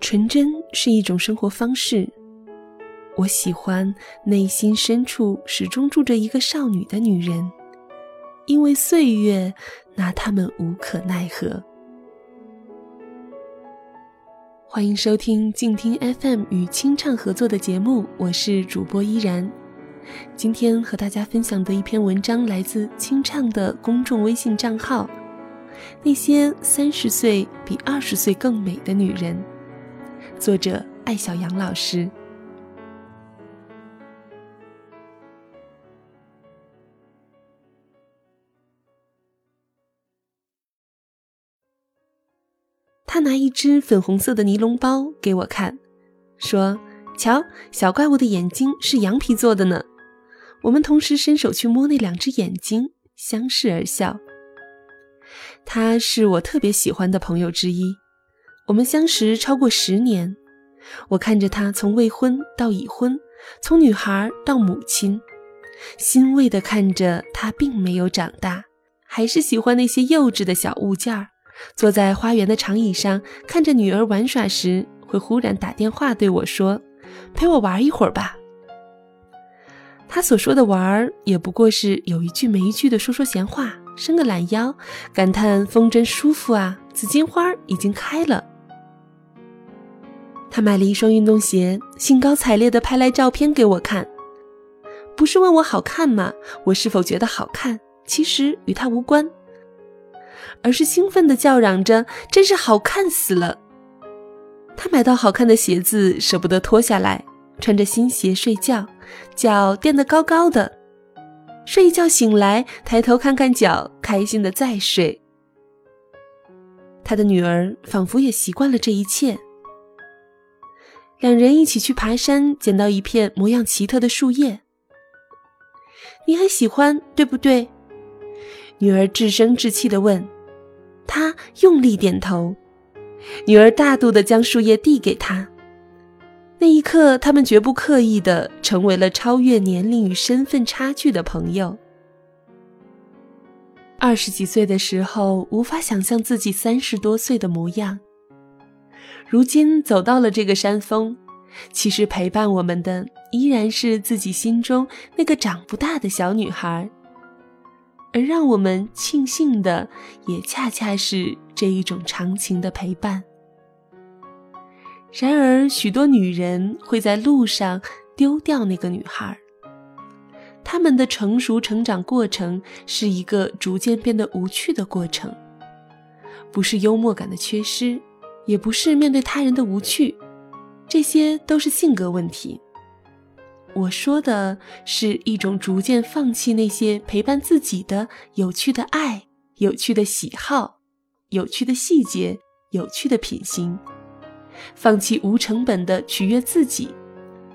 纯真是一种生活方式。我喜欢内心深处始终住着一个少女的女人，因为岁月拿她们无可奈何。欢迎收听静听 FM 与清唱合作的节目，我是主播依然。今天和大家分享的一篇文章来自清唱的公众微信账号。那些三十岁比二十岁更美的女人，作者艾小杨老师。他拿一只粉红色的尼龙包给我看，说：“瞧，小怪物的眼睛是羊皮做的呢。”我们同时伸手去摸那两只眼睛，相视而笑。他是我特别喜欢的朋友之一，我们相识超过十年。我看着他从未婚到已婚，从女孩到母亲，欣慰地看着他并没有长大，还是喜欢那些幼稚的小物件儿。坐在花园的长椅上，看着女儿玩耍时，会忽然打电话对我说：“陪我玩一会儿吧。”他所说的玩儿，也不过是有一句没一句的说说闲话，伸个懒腰，感叹风真舒服啊，紫荆花已经开了。他买了一双运动鞋，兴高采烈地拍来照片给我看，不是问我好看吗？我是否觉得好看，其实与他无关，而是兴奋地叫嚷着：“真是好看死了！”他买到好看的鞋子，舍不得脱下来。穿着新鞋睡觉，脚垫得高高的，睡一觉醒来，抬头看看脚，开心的再睡。他的女儿仿佛也习惯了这一切。两人一起去爬山，捡到一片模样奇特的树叶。你很喜欢，对不对？女儿稚声稚气地问。他用力点头。女儿大度地将树叶递给他。那一刻，他们绝不刻意的成为了超越年龄与身份差距的朋友。二十几岁的时候，无法想象自己三十多岁的模样。如今走到了这个山峰，其实陪伴我们的依然是自己心中那个长不大的小女孩，而让我们庆幸的，也恰恰是这一种长情的陪伴。然而，许多女人会在路上丢掉那个女孩。她们的成熟成长过程是一个逐渐变得无趣的过程，不是幽默感的缺失，也不是面对他人的无趣，这些都是性格问题。我说的是一种逐渐放弃那些陪伴自己的有趣的爱、有趣的喜好、有趣的细节、有趣的品行。放弃无成本的取悦自己，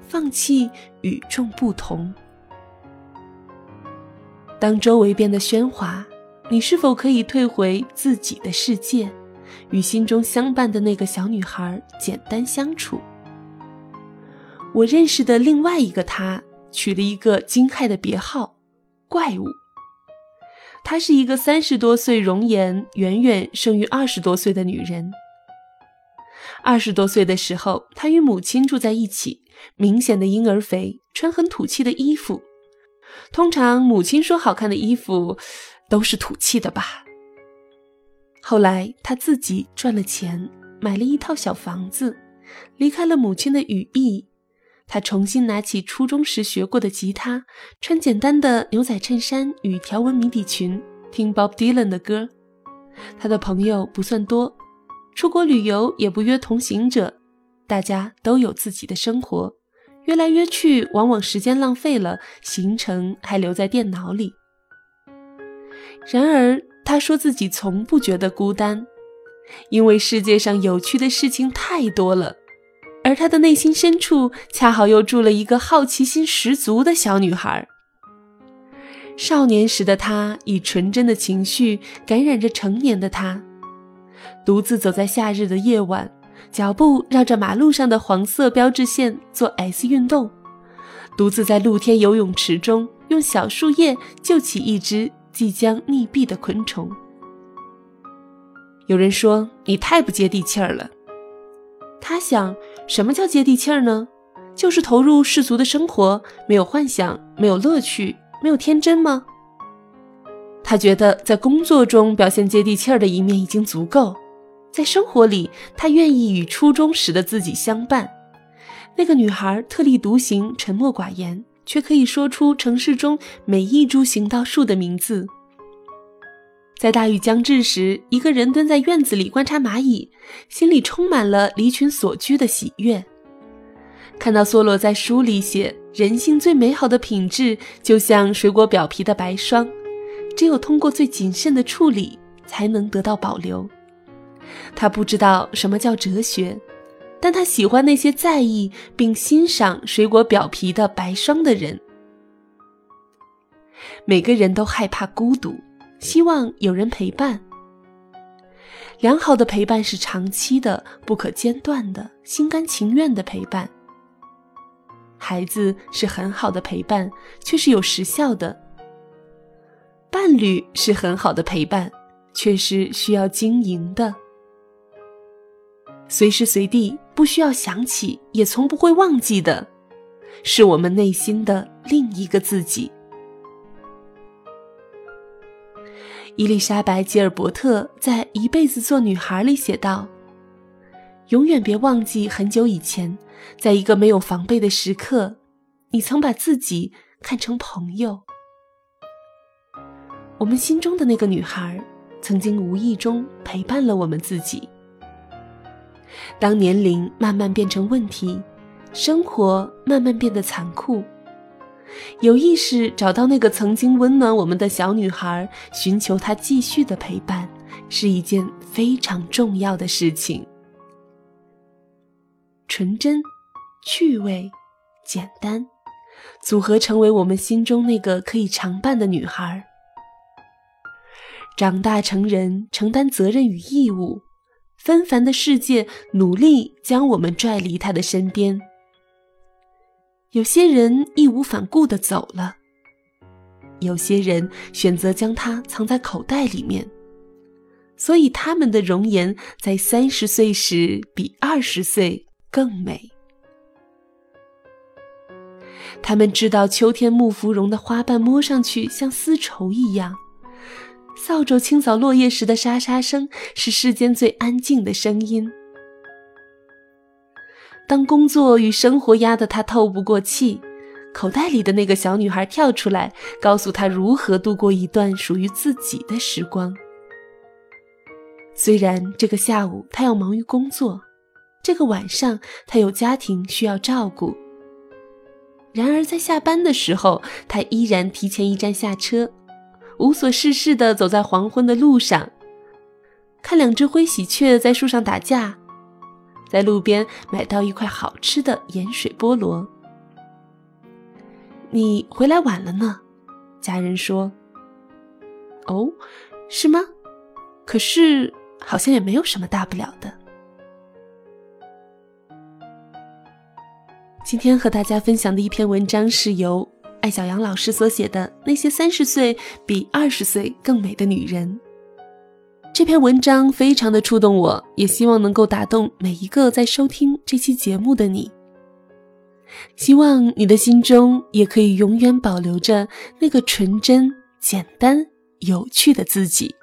放弃与众不同。当周围变得喧哗，你是否可以退回自己的世界，与心中相伴的那个小女孩简单相处？我认识的另外一个她，取了一个惊骇的别号——怪物。她是一个三十多岁、容颜远远胜于二十多岁的女人。二十多岁的时候，他与母亲住在一起，明显的婴儿肥，穿很土气的衣服。通常母亲说好看的衣服，都是土气的吧。后来他自己赚了钱，买了一套小房子，离开了母亲的羽翼。他重新拿起初中时学过的吉他，穿简单的牛仔衬衫与条纹迷底裙，听 Bob Dylan 的歌。他的朋友不算多。出国旅游也不约同行者，大家都有自己的生活，约来约去，往往时间浪费了，行程还留在电脑里。然而，他说自己从不觉得孤单，因为世界上有趣的事情太多了，而他的内心深处恰好又住了一个好奇心十足的小女孩。少年时的他，以纯真的情绪感染着成年的他。独自走在夏日的夜晚，脚步绕着马路上的黄色标志线做 S 运动；独自在露天游泳池中用小树叶救起一只即将溺毙的昆虫。有人说你太不接地气儿了，他想，什么叫接地气儿呢？就是投入世俗的生活，没有幻想，没有乐趣，没有天真吗？他觉得在工作中表现接地气儿的一面已经足够，在生活里，他愿意与初中时的自己相伴。那个女孩特立独行，沉默寡言，却可以说出城市中每一株行道树的名字。在大雨将至时，一个人蹲在院子里观察蚂蚁，心里充满了离群所居的喜悦。看到梭罗在书里写，人性最美好的品质就像水果表皮的白霜，只有通过最谨慎的处理，才能得到保留。他不知道什么叫哲学，但他喜欢那些在意并欣赏水果表皮的白霜的人。每个人都害怕孤独。希望有人陪伴。良好的陪伴是长期的、不可间断的、心甘情愿的陪伴。孩子是很好的陪伴，却是有时效的。伴侣是很好的陪伴，却是需要经营的。随时随地不需要想起，也从不会忘记的，是我们内心的另一个自己。伊丽莎白·吉尔伯特在《一辈子做女孩》里写道：“永远别忘记很久以前，在一个没有防备的时刻，你曾把自己看成朋友。我们心中的那个女孩，曾经无意中陪伴了我们自己。当年龄慢慢变成问题，生活慢慢变得残酷。”有意识找到那个曾经温暖我们的小女孩，寻求她继续的陪伴，是一件非常重要的事情。纯真、趣味、简单，组合成为我们心中那个可以常伴的女孩。长大成人，承担责任与义务，纷繁的世界努力将我们拽离他的身边。有些人义无反顾的走了，有些人选择将它藏在口袋里面，所以他们的容颜在三十岁时比二十岁更美。他们知道秋天木芙蓉的花瓣摸上去像丝绸一样，扫帚清扫落叶时的沙沙声是世间最安静的声音。当工作与生活压得他透不过气，口袋里的那个小女孩跳出来，告诉他如何度过一段属于自己的时光。虽然这个下午他要忙于工作，这个晚上他有家庭需要照顾，然而在下班的时候，他依然提前一站下车，无所事事地走在黄昏的路上，看两只灰喜鹊在树上打架。在路边买到一块好吃的盐水菠萝。你回来晚了呢，家人说。哦，是吗？可是好像也没有什么大不了的。今天和大家分享的一篇文章是由艾小阳老师所写的《那些三十岁比二十岁更美的女人》。这篇文章非常的触动我，也希望能够打动每一个在收听这期节目的你。希望你的心中也可以永远保留着那个纯真、简单、有趣的自己。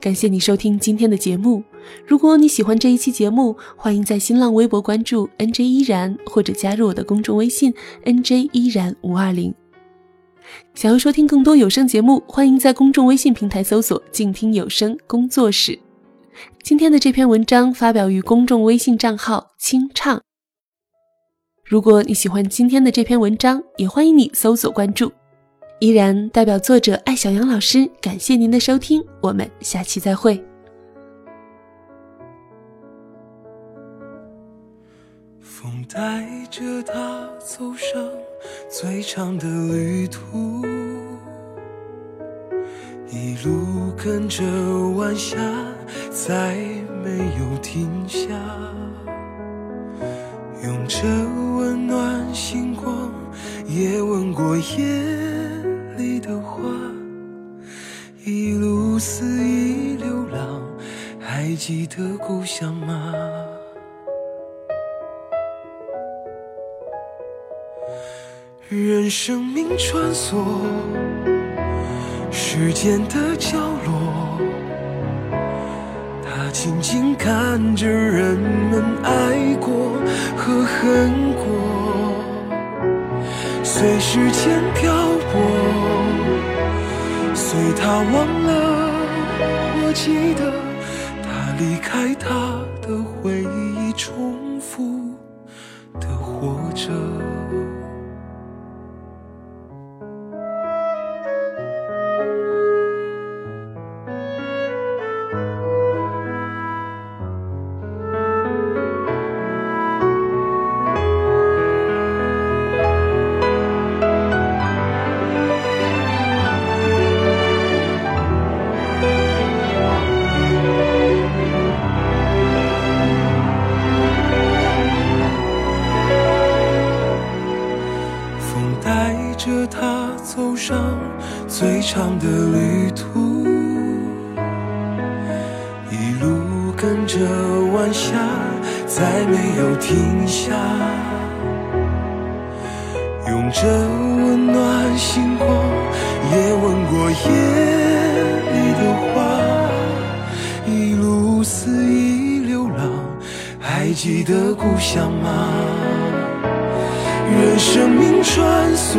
感谢你收听今天的节目。如果你喜欢这一期节目，欢迎在新浪微博关注 “nj 依然”或者加入我的公众微信 “nj 依然五二零”。想要收听更多有声节目，欢迎在公众微信平台搜索“静听有声工作室”。今天的这篇文章发表于公众微信账号“清唱”。如果你喜欢今天的这篇文章，也欢迎你搜索关注。依然代表作者艾小杨老师，感谢您的收听，我们下期再会。风带着他走上。最长的旅途，一路跟着晚霞，再没有停下。用着温暖星光，也吻过夜肆意流浪，还记得故乡吗？任生命穿梭时间的角落，他静静看着人们爱过和恨过，随时间漂泊，随他忘了，记得他离开他的回忆，重复的活着。长的旅途，一路跟着晚霞，再没有停下，用着温暖星光，也吻过夜里的花，一路肆意流浪，还记得故乡吗？任生命穿梭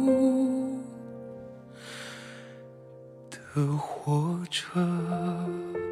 的活着。